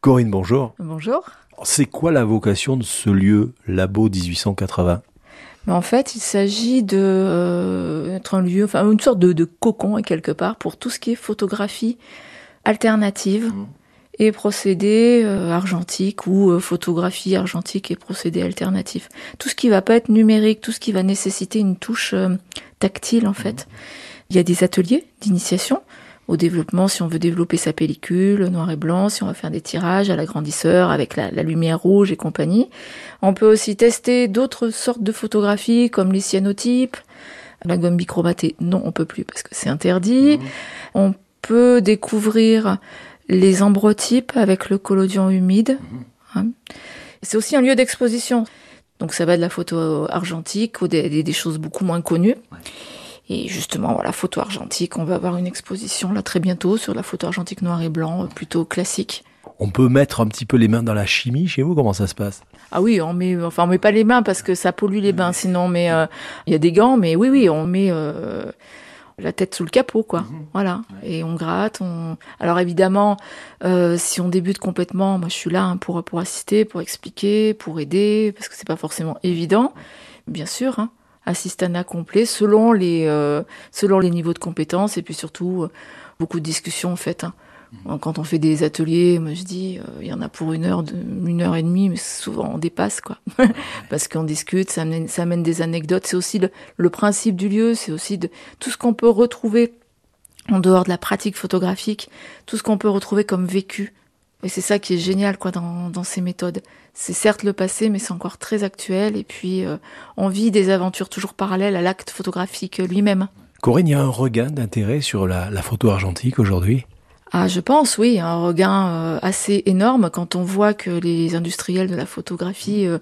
Corinne, bonjour. Bonjour. C'est quoi la vocation de ce lieu, Labo 1880 Mais en fait, il s'agit de euh, être un lieu, enfin une sorte de, de cocon quelque part pour tout ce qui est photographie alternative et procédés euh, argentiques ou euh, photographie argentique et procédés alternatifs. Tout ce qui va pas être numérique, tout ce qui va nécessiter une touche euh, tactile en fait. Il y a des ateliers d'initiation au développement si on veut développer sa pellicule noir et blanc, si on va faire des tirages à l'agrandisseur avec la, la lumière rouge et compagnie. On peut aussi tester d'autres sortes de photographies comme les cyanotypes, la gomme bichromatée. Non, on peut plus parce que c'est interdit. On peut découvrir les ambrotypes avec le collodion humide. hein. C'est aussi un lieu d'exposition. Donc ça va de la photo argentique ou des, des- des choses beaucoup moins connues. Et justement, voilà, photo argentique, on va avoir une exposition là très bientôt sur la photo argentique noir et blanc, euh, plutôt classique. On peut mettre un petit peu les mains dans la chimie chez vous Comment ça se passe? Ah oui, on met, enfin on met pas les mains parce que ça pollue les bains, sinon mais euh, il y a des gants, mais oui oui, on met euh, la tête sous le capot quoi, voilà, et on gratte. On... Alors évidemment, euh, si on débute complètement, moi je suis là hein, pour pour assister, pour expliquer, pour aider, parce que c'est pas forcément évident, bien sûr. Hein, assistanat complet selon les euh, selon les niveaux de compétences et puis surtout euh, beaucoup de discussions en fait. hein. Quand on fait des ateliers, moi je dis, euh, il y en a pour une heure, une heure et demie, mais souvent on dépasse quoi, parce qu'on discute, ça amène, ça amène des anecdotes. C'est aussi le, le principe du lieu, c'est aussi de tout ce qu'on peut retrouver en dehors de la pratique photographique, tout ce qu'on peut retrouver comme vécu. Et c'est ça qui est génial quoi dans, ces méthodes. C'est certes le passé, mais c'est encore très actuel. Et puis euh, on vit des aventures toujours parallèles à l'acte photographique lui-même. Corinne, il y a un regain d'intérêt sur la photo argentique aujourd'hui? Ah, je pense, oui, un regain euh, assez énorme quand on voit que les industriels de la photographie euh,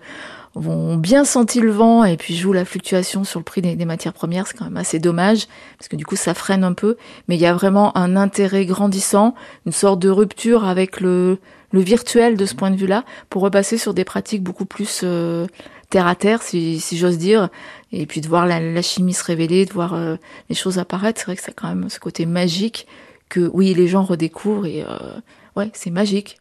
vont bien sentir le vent et puis jouent la fluctuation sur le prix des, matières premières. C'est quand même assez dommage parce que du coup ça freine un peu. Mais il y a vraiment un intérêt grandissant, une sorte de rupture avec le, le virtuel de ce point de vue-là pour repasser sur des pratiques beaucoup plus euh, terre à terre, si, j'ose dire, et puis de voir la, chimie se révéler, de voir les choses apparaître. C'est vrai que c'est quand même ce côté magique que oui, les gens redécouvrent et euh, ouais, c'est magique.